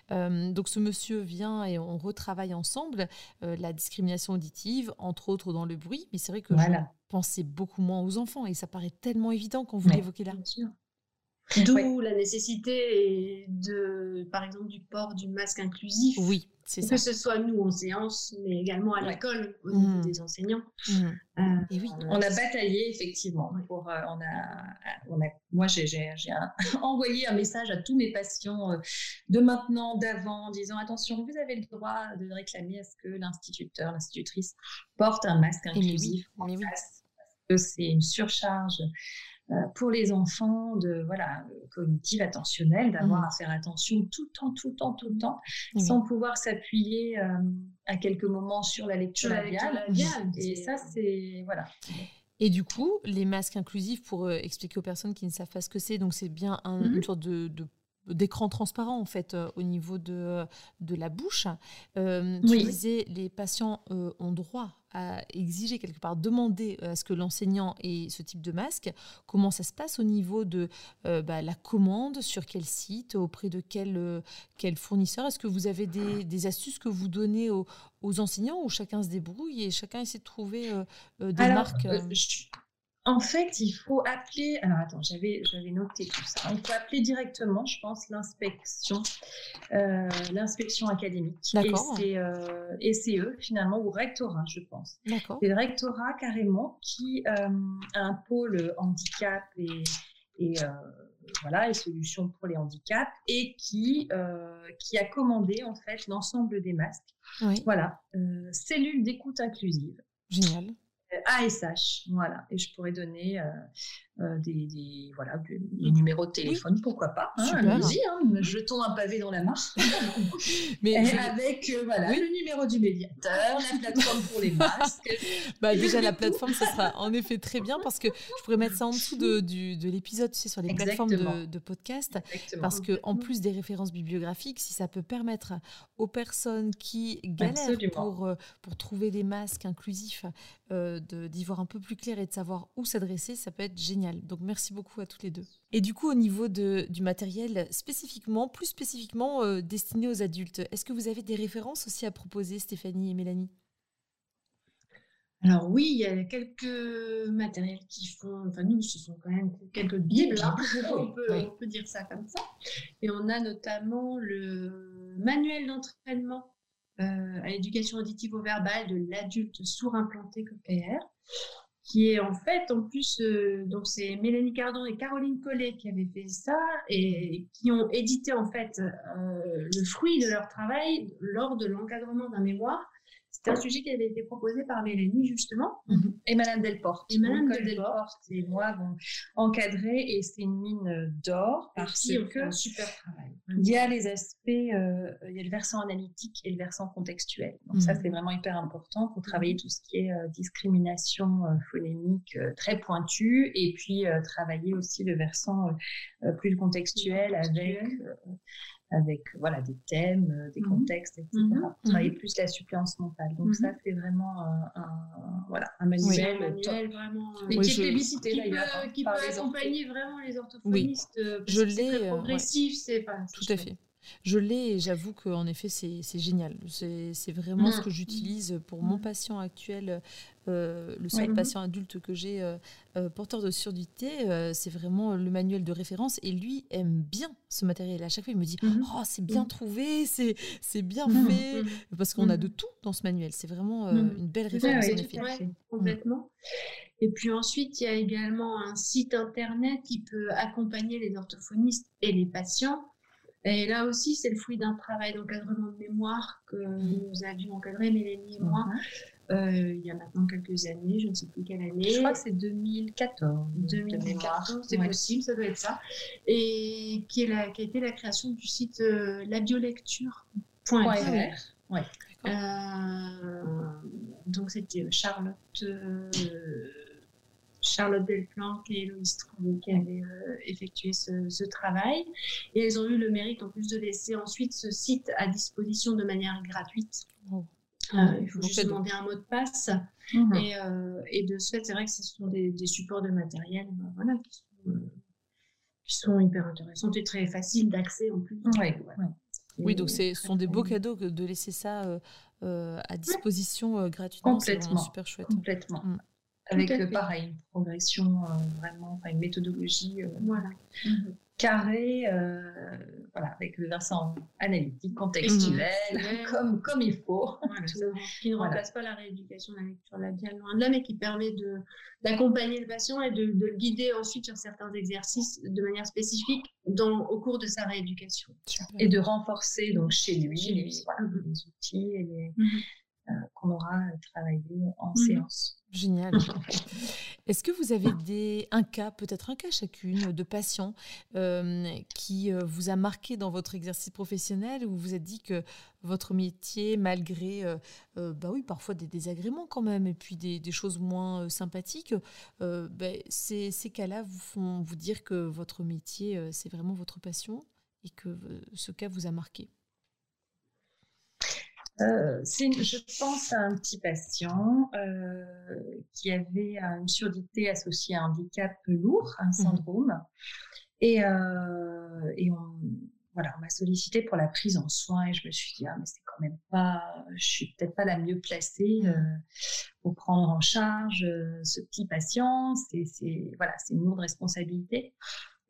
donc, ce monsieur vient et on retravaille ensemble la discrimination auditive, entre autres dans le bruit, mais c'est vrai que pensez beaucoup moins aux enfants et ça paraît tellement évident quand vous l'évoquez là. D'où la nécessité de, par exemple, du port du masque inclusif. Oui, c'est ça. Que ce soit nous en séance, mais également à l'école, au niveau Mhm. des enseignants. Mhm. Euh, Et oui. On a bataillé effectivement. Pour, euh, on a, on a, moi, j'ai (laughs) envoyé un message à tous mes patients euh, de maintenant, d'avant, en disant attention, vous avez le droit de réclamer à ce que l'instituteur, l'institutrice porte un masque Et mais oui, inclusif en mais oui. parce que c'est une surcharge euh, pour les enfants de voilà cognitive, attentionnelle, d'avoir Mhm. à faire attention tout le temps, tout le temps, tout le temps, oui. sans pouvoir s'appuyer euh, à quelques moments sur la lecture labiale. Et ça, c'est voilà. Et du coup, les masques inclusifs, pour euh, expliquer aux personnes qui ne savent pas ce que c'est, donc c'est bien un- Mhm. une sorte de, de- d'écran transparent en fait euh, au niveau de, de la bouche. Euh, tu Oui. disais, les patients euh, ont droit à exiger quelque part, demander euh, à ce que l'enseignant ait ce type de masque. Comment ça se passe au niveau de euh, bah, la commande, sur quel site, auprès de quel, euh, quel fournisseur? Est-ce que vous avez des, des astuces que vous donnez aux, aux enseignants ou chacun se débrouille et chacun essaie de trouver euh, des Alors, marques je- en fait, il faut appeler. Alors, attends, j'avais, j'avais noté tout ça. Il faut appeler directement, je pense, l'inspection, euh, l'inspection académique. D'accord. Et c'est, euh, et c'est eux, finalement, ou rectorat, je pense. D'accord. C'est le rectorat, carrément, qui euh, a un pôle handicap et, et, euh, voilà, et solutions pour les handicaps, et qui, euh, qui a commandé, en fait, l'ensemble des masques. Oui, Voilà, euh, cellule d'écoute inclusive. génial. Euh, ASH, voilà. Et je pourrais donner euh, des, des- voilà, des, des numéros de téléphone, pourquoi pas. hein. Allons-y, hein, jetons un pavé dans la mare. (laughs) (laughs) Mais Et je- avec euh, voilà, le numéro du médiateur, la plateforme pour les masques. (laughs) bah, déjà, la plateforme, ce sera en effet très bien parce que je pourrais mettre ça en dessous de, du- de l'épisode, tu sais, sur les plateformes de, de podcast. Exactement. Parce que en plus des références bibliographiques, si ça peut permettre aux personnes qui galèrent Absolument. pour, euh, pour trouver des masques inclusifs, euh, de- d'y voir un peu plus clair et de savoir où s'adresser, ça peut être génial. Donc merci beaucoup à toutes les deux. Et du coup, au niveau de, du matériel spécifiquement, plus spécifiquement euh, destiné aux adultes, est-ce que vous avez des références aussi à proposer, Stéphanie et Mélanie? Alors oui, il y a quelques matériels qui font, enfin nous, ce sont quand même quelques bibles, hein. (laughs) on, peut, Oui. on peut dire ça comme ça. Et on a notamment le manuel d'entraînement euh, à l'éducation auditive au verbal de l'adulte sourd implanté qui est en fait, en plus, euh, donc c'est Mélanie Cardon et Caroline Collet qui avaient fait ça et qui ont édité en fait euh, le fruit de leur travail lors de l'encadrement d'un mémoire. C'était un sujet qui avait été proposé par Mélanie justement. Et Madame Delporte. Et Madame Nicole Delporte. et moi avons encadré et c'est une mine d'or parce Qui que un super travail. il y a les aspects, euh, il y a le versant analytique et le versant contextuel. Donc ça Mhm. c'est vraiment hyper important pour travailler tout ce qui est euh, discrimination euh, phonémique euh, très pointue et puis euh, travailler aussi le versant euh, euh, plus contextuel avec euh, avec voilà des thèmes, euh, des Mhm. contextes, etc. Mhm. Travailler plus la suppléance mentale. Donc ça c'est vraiment un, un- voilà un manuel, un top. manuel vraiment euh, Et Oui, qui je- est plébiscité qui d'ailleurs peut, hein, qui peut les accompagner vraiment les orthophonistes. euh, parce Je que c'est l'ai, très euh, ouais. progressif, c'est c'est Tout à fait. Je l'ai et j'avoue qu'en effet, c'est c'est génial. C'est c'est vraiment ce que j'utilise pour mon patient actuel, euh, le seul patient adulte que j'ai euh, euh, porteur de surdité. c'est vraiment le manuel de référence et lui aime bien ce matériel. À chaque fois, il me dit Mhm. Oh, c'est bien Mhm. trouvé, c'est bien Mhm. fait. Parce qu'on a de tout dans ce manuel. C'est vraiment une belle référence, ouais, en effet. fait, complètement. Et puis ensuite, il y a également un site internet qui peut accompagner les orthophonistes et les patients. Et là aussi, c'est le fruit d'un travail d'encadrement de mémoire que nous avions encadré, Mélanie et moi, Mhm. euh, il y a maintenant quelques années, je ne sais plus quelle année. Je crois que c'est 2014. de mémoire. 2014, c'est Ouais. possible, ça doit être ça. Et qui, est la, qui a été la création du site euh, labiolecture.fr. Ouais. Euh, donc c'était Charlotte, euh, Charlotte Delplanque et Héloïse Trouvé qui avaient euh, effectué ce, ce travail. Et elles ont eu le mérite en plus de laisser ensuite ce site à disposition de manière gratuite. Oh. Euh, il faut juste demander un mot de passe. Mhm. Et, euh, et de ce fait, c'est vrai que ce sont des, des supports de matériel ben, voilà, qui, sont, euh, qui sont hyper intéressants et très faciles d'accès en plus. Ouais, Voilà. ouais. Oui, donc ce sont des beaux cadeaux que de laisser ça euh, à disposition gratuitement. C'est super chouette. Complètement. Mm. Avec pareil une progression vraiment, enfin, une méthodologie. voilà. Mhm carré, euh, voilà, avec le versant analytique, contextuel, (laughs) comme, comme il faut. qui ne remplace pas la rééducation, la lecture labiale, loin de là, mais qui permet de, d'accompagner le patient et de, de, le guider ensuite sur certains exercices de manière spécifique dans, au cours de sa rééducation. Et de renforcer donc chez lui, les, voilà, mmh. les outils et les, euh, qu'on aura travaillé en séance. Génial. (laughs) Est-ce que vous avez des, un cas, peut-être un cas chacune, de patients euh, qui euh, vous a marqué dans votre exercice professionnel, où vous êtes dit que votre métier, malgré euh, bah oui, parfois des désagréments quand même, et puis des, choses moins sympathiques, bah, ces, ces cas-là vous font vous dire que votre métier, c'est vraiment votre passion et que ce cas vous a marqué? Euh, je pense à un petit patient euh, qui avait une surdité associée à un handicap lourd, un mmh syndrome. Et, euh, et on, voilà, on m'a sollicité pour la prise en soin et je me suis dit, ah, mais c'est quand même pas, je suis peut-être pas la mieux placée mmh. euh, pour prendre en charge euh, ce petit patient. C'est, voilà, c'est une lourde responsabilité.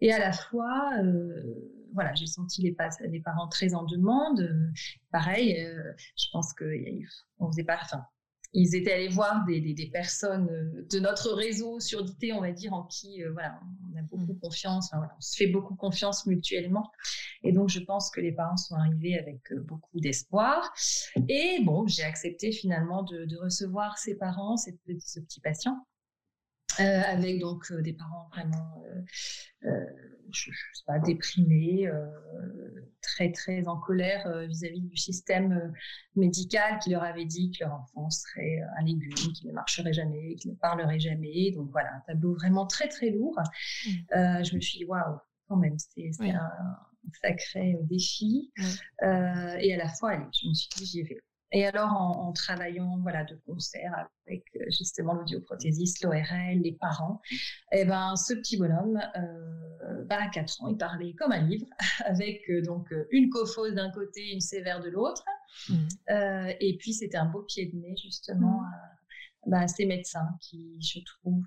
Et à la fois, euh, voilà, j'ai senti les, les, parents très en demande. Euh, pareil, euh, je pense qu'on faisait pas, enfin, ils étaient allés voir des, des, personnes de notre réseau surdité, on va dire, en qui, voilà, on a beaucoup mmh. confiance, on se fait beaucoup confiance mutuellement. Et donc, je pense que les parents sont arrivés avec beaucoup d'espoir. Et bon, j'ai accepté finalement de, de, recevoir ces parents, ce petit patient. Euh, avec donc euh, des parents vraiment, euh, je, je, sais pas, déprimés, très très en colère vis-à-vis du système médical qui leur avait dit que leur enfant serait un légume, qu'il ne marcherait jamais, qu'il ne parlerait jamais. Donc voilà, un tableau vraiment très très lourd. Mmh. je me suis dit waouh, quand même, c'est un, sacré défi. et à la fois, allez, je me suis dit j'y vais. Et alors, en, travaillant voilà, de concert avec euh, justement l'audioprothésiste, l'ORL, les parents, eh ben, ce petit bonhomme, euh, bah, à 4 ans, il parlait comme un livre, (laughs) avec euh, donc une cophose d'un côté, une sévère de l'autre. Mmh. et puis, c'était un beau pied de nez, justement, mmh. bah, à, ces médecins qui, je trouve,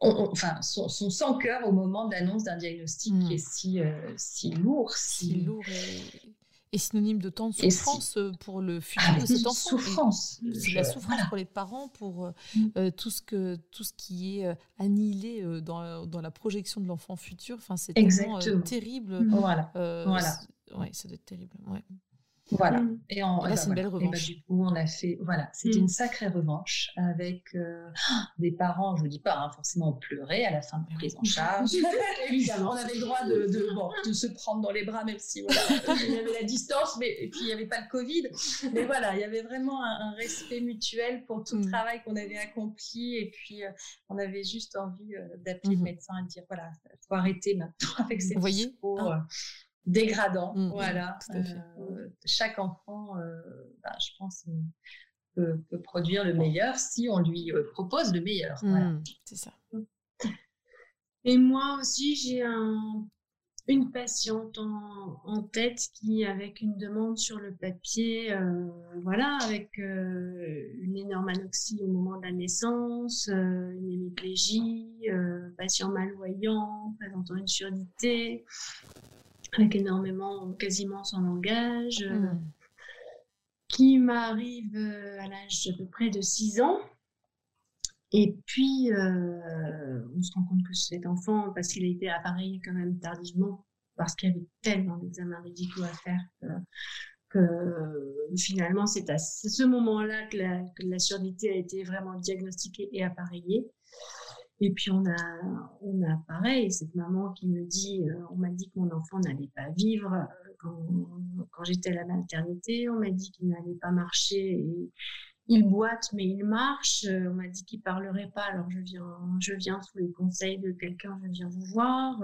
enfin, sont, sans cœur au moment de l'annonce d'un diagnostic qui mmh. est si, si lourd. Si, si lourd et est synonyme de tant de souffrance euh, pour le futur ah, de cet enfant. Souffrance. C'est la souffrance pour les parents, pour euh, mm. euh, tout, ce que, tout ce qui est annihilé dans, dans, la projection de l'enfant futur. Enfin, c'est tellement terrible. Voilà. voilà. Ouais, ça doit être terrible. Ouais. Voilà. Mmh. Et, en, là, bah, c'est une belle bah, revanche. du coup, on a fait, voilà, c'était mmh. une sacrée revanche avec euh, (gasps) des parents, je ne dis pas, hein, forcément pleurer à la fin de la prise en charge. (laughs) (laughs) Évidemment, on avait le droit de, de, bon, de, se prendre dans les bras, même si voilà, il y avait la distance, mais et puis il n'y avait pas le Covid. Mais voilà, il y avait vraiment un, respect mutuel pour tout le mmh. travail qu'on avait accompli. Et puis, euh, on avait juste envie euh, d'appeler le médecin et de dire voilà, il faut arrêter maintenant avec ces Vous voyez dégradant. Mmh, mmh, voilà. Euh, chaque enfant, euh, bah, je pense, peut, produire le meilleur si on lui euh, propose le meilleur. Mmh, c'est ça. Et moi aussi, j'ai une patiente en, tête qui, avec une demande sur le papier, voilà, avec une énorme anoxie au moment de la naissance, une hémiplégie, patient malvoyant, présentant une surdité, avec énormément, quasiment sans langage, euh, hmm. qui m'arrive euh, à l'âge d'à peu près de 6 ans. Et puis, euh, on se rend compte que cet enfant, parce qu'il a été appareillé quand même tardivement, parce qu'il y avait tellement d'examens médicaux à faire que, finalement, c'est à ce moment-là que la, que la surdité a été vraiment diagnostiquée et appareillée. Et puis on a, on a pareil, cette maman qui me dit, euh, on m'a dit que mon enfant n'allait pas vivre euh, quand, quand j'étais à la maternité, on m'a dit qu'il n'allait pas marcher. Et il boite mais il marche. Euh, on m'a dit qu'il parlerait pas, alors je viens, je viens sous les conseils de quelqu'un, je viens vous voir.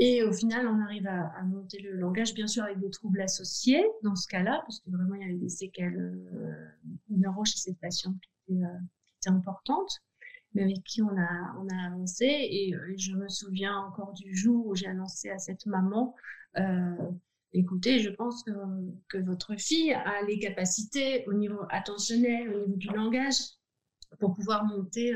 Et au final, on arrive à, monter le langage, bien sûr avec des troubles associés dans ce cas-là, parce que vraiment il y avait des séquelles euh, neuro chez cette patiente qui étaient importantes mais avec qui on a, on a avancé. Et, euh, je me souviens encore du jour où j'ai annoncé à cette maman, euh, écoutez, je pense que, que, votre fille a les capacités au niveau attentionnel, au niveau du langage, pour pouvoir monter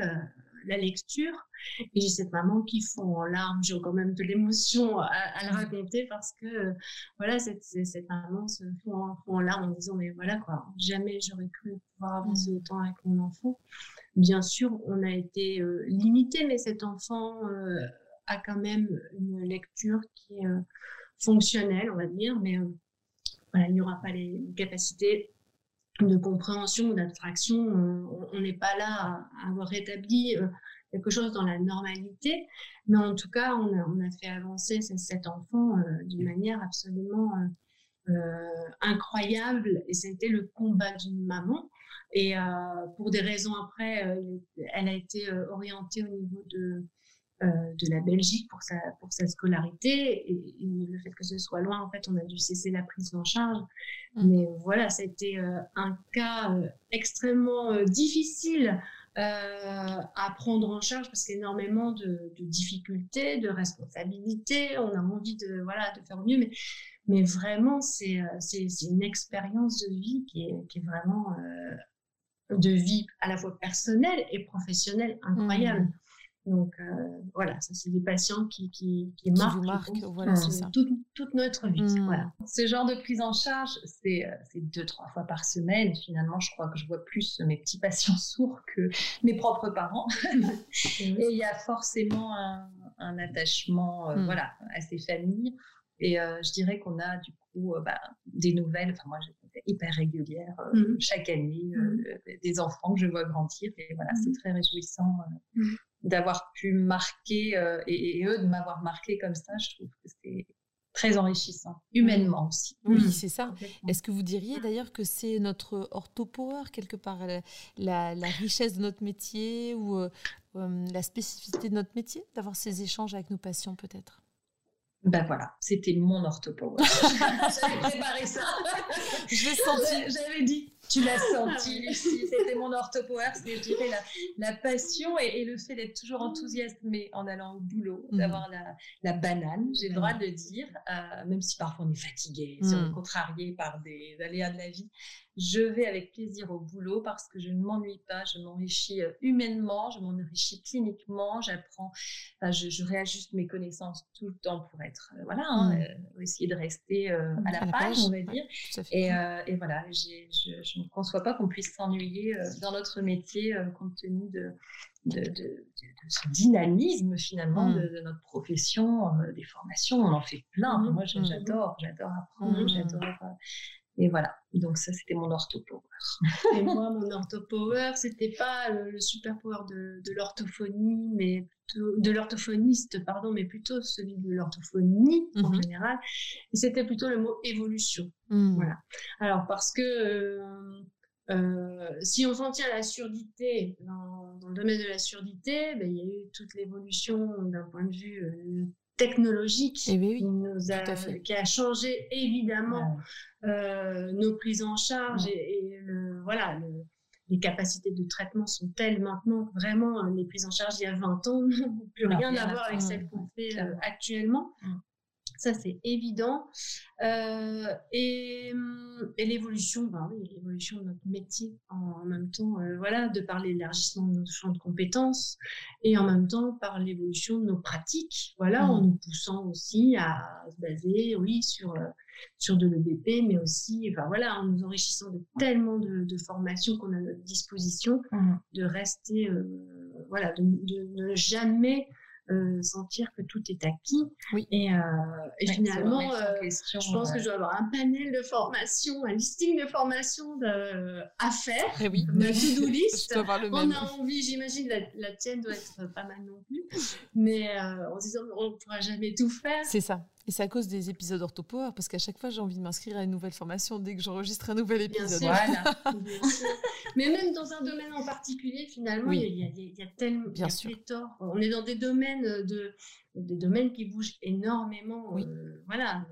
la lecture. Et j'ai cette maman qui fond en larmes, j'ai quand même de l'émotion à, à, le raconter parce que, voilà, cette, cette maman se fond en, en, larmes en disant, mais voilà quoi, jamais j'aurais cru pouvoir avancer mmh. autant avec mon enfant. Bien sûr, on a été euh, limité, mais cet enfant euh, a quand même une lecture qui est euh, fonctionnelle, on va dire, mais voilà, il n'y aura pas les capacités de compréhension ou d'abstraction. on n'est pas là à, avoir rétabli quelque chose dans la normalité, mais en tout cas, on a, on a fait avancer cet enfant d'une manière absolument incroyable, et c'était le combat d'une maman. Et euh, pour des raisons après, euh, elle a été euh, orientée au niveau de, de la Belgique pour sa, pour sa scolarité. Et, le fait que ce soit loin, en fait, on a dû cesser la prise en charge. Mmh. Mais voilà, ça a été un cas extrêmement difficile à prendre en charge parce qu'énormément de, de, difficultés, de responsabilités. On a envie de, voilà, de faire mieux, mais, mais vraiment, c'est une expérience de vie qui est, qui est vraiment de vie à la fois personnelle et professionnelle incroyable. Mmh. Donc euh, voilà, ça c'est des patients qui, qui, qui, marquent, voilà, toute, toute, notre vie. Mmh. Voilà. Ce genre de prise en charge, c'est euh, deux, trois fois par semaine. Finalement, je crois que je vois plus mes petits patients (laughs) sourds que mes propres parents. et il y a forcément un, un attachement euh, mmh. voilà, à ces familles. Et je dirais qu'on a du coup bah, des nouvelles. Enfin, moi, hyper régulière mmh. chaque année, des enfants que je vois grandir. Et voilà, c'est très réjouissant d'avoir pu marquer et, eux de m'avoir marqué comme ça. Je trouve que c'est très enrichissant, humainement aussi. Oui, c'est ça. Est-ce que vous diriez d'ailleurs que c'est notre orthopower, quelque part, la, la, richesse de notre métier ou la spécificité de notre métier, d'avoir ces échanges avec nos patients peut-être? Ben voilà, c'était mon orthopower. (laughs) J'avais préparé ça. Je l'ai senti. J'avais dit, tu l'as senti, Lucie. C'était mon orthopower. C'était, je dirais, la, passion et, le fait d'être toujours enthousiaste, mais en allant au boulot, mm. d'avoir la, banane, j'ai le droit de le dire, euh, même si parfois on est fatigué, si on est mm. contrarié par des aléas de la vie je vais avec plaisir au boulot parce que je ne m'ennuie pas, je m'enrichis euh, humainement, je m'enrichis cliniquement, j'apprends, je, réajuste mes connaissances tout le temps pour être, euh, voilà, hein, euh, essayer de rester à, la page, on va dire. et, et, voilà, je, ne conçois pas qu'on puisse s'ennuyer dans notre métier compte tenu de, de, de, ce dynamisme finalement mmh. de, notre profession, des formations, on en fait plein. Moi, j'adore, j'adore apprendre, j'adore et voilà. Donc ça, c'était mon orthopower. Et moi, mon orthopower, c'était pas le, super power de, de l'orthophonie, mais plutôt, de l'orthophoniste, pardon, mais plutôt celui de l'orthophonie en mhm. général. Et c'était plutôt le mot évolution. Mhm. Voilà. Alors parce que euh, euh, si on s'en tient à la surdité, dans, le domaine de la surdité, ben, il y a eu toute l'évolution d'un point de vue euh, technologique eh qui, nous a, qui a changé évidemment euh, nos prises en charge et, le, voilà, les capacités de traitement sont telles maintenant que vraiment les prises en charge (laughs) il y a 20 ans n'ont plus rien à voir avec celles qu'on fait euh, actuellement. Ça, c'est évident. Euh, et, et l'évolution, bah oui, l'évolution de notre métier en, même temps, euh, voilà, de par l'élargissement de nos champs de compétences et en même temps par l'évolution de nos pratiques, voilà, en mmh. nous poussant aussi à se baser, oui, sur, euh, sur de l'EBP, mais aussi, enfin voilà, en nous enrichissant de tellement de, de formations qu'on a à notre disposition, mmh. de rester, voilà, de, de ne jamais euh, sentir que tout est acquis. Oui. Et, euh, et finalement, euh, je pense que je dois avoir un panel de formation, un listing de formation de, à faire, eh oui. de to-do (laughs) list. on a envie, j'imagine, la, la, tienne doit être pas mal non plus, mais en se disant on ne pourra jamais tout faire. C'est ça. Et c'est à cause des épisodes orthopower, parce qu'à chaque fois, j'ai envie de m'inscrire à une nouvelle formation dès que j'enregistre un nouvel épisode. (laughs) Bien sûr. Mais même dans un domaine en particulier, finalement, il, y a, il, y a, tellement Bien sûr. On est dans des domaines, de, des domaines qui bougent énormément. Oui. Euh, voilà.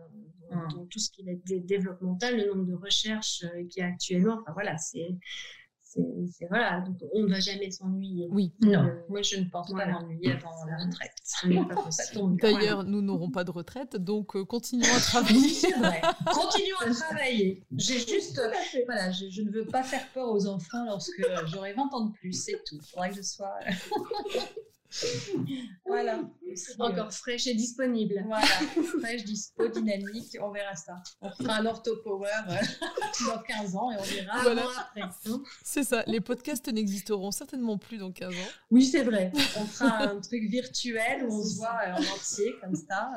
Dans, tout ce qui est développemental, le nombre de recherches euh, qu'il y a actuellement, enfin voilà, c'est c'est voilà, donc on ne va jamais s'ennuyer. Oui. Non, moi je ne pense pas m'ennuyer avant la retraite. (laughs) D'ailleurs, nous n'aurons pas de retraite, donc continuons à (laughs) travailler. continuons à travailler. J'ai juste, voilà, je, je, ne veux pas faire peur aux enfants lorsque j'aurai 20 ans de plus, c'est tout. Il faudrait que je sois (laughs) voilà. Encore fraîche et disponible. Voilà, (laughs) fraîche, dispo, dynamique, on verra ça. On fera un ortho power euh, (laughs) dans 15 ans et on verra voilà. après. Hein. C'est ça, les podcasts n'existeront certainement plus dans 15 ans. Oui, c'est vrai. On fera un truc virtuel où on se voit euh, en entier comme ça.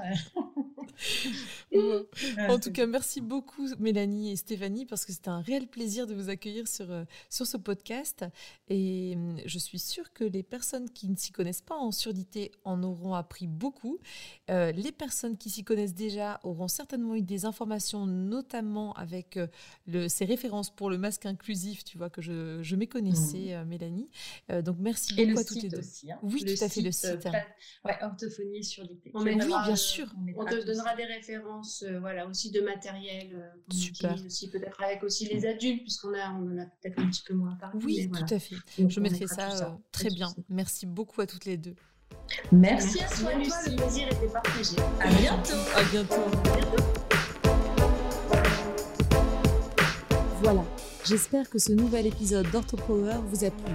(laughs) en tout cas, merci beaucoup Mélanie et Stéphanie parce que c'était un réel plaisir de vous accueillir sur, euh, sur ce podcast. Et hum, je suis sûre que les personnes qui ne s'y connaissent pas en surdité en auront appris beaucoup. Euh, les personnes qui s'y connaissent déjà auront certainement eu des informations, notamment avec euh, le, ces références pour le masque inclusif, tu vois, que je, je méconnaissais, mmh. Mélanie. donc merci beaucoup à toutes les deux. Aussi, hein. Oui, tout à fait, le site. Ouais, orthophonie, surdité. On oui, bien sûr. On, te donnera des références, euh, voilà, aussi de matériel euh, Super. aussi peut-être avec aussi les adultes, puisqu'on a, on en a peut-être un petit peu moins parlé. Oui, tout à fait. je mettrai ça, ça, euh, très bien. Merci beaucoup à toutes les deux. Merci, Merci à toi, Lucie. Le plaisir était partagé. À bientôt. À bientôt. Voilà, j'espère que ce nouvel épisode d'OrthoPower vous a plu.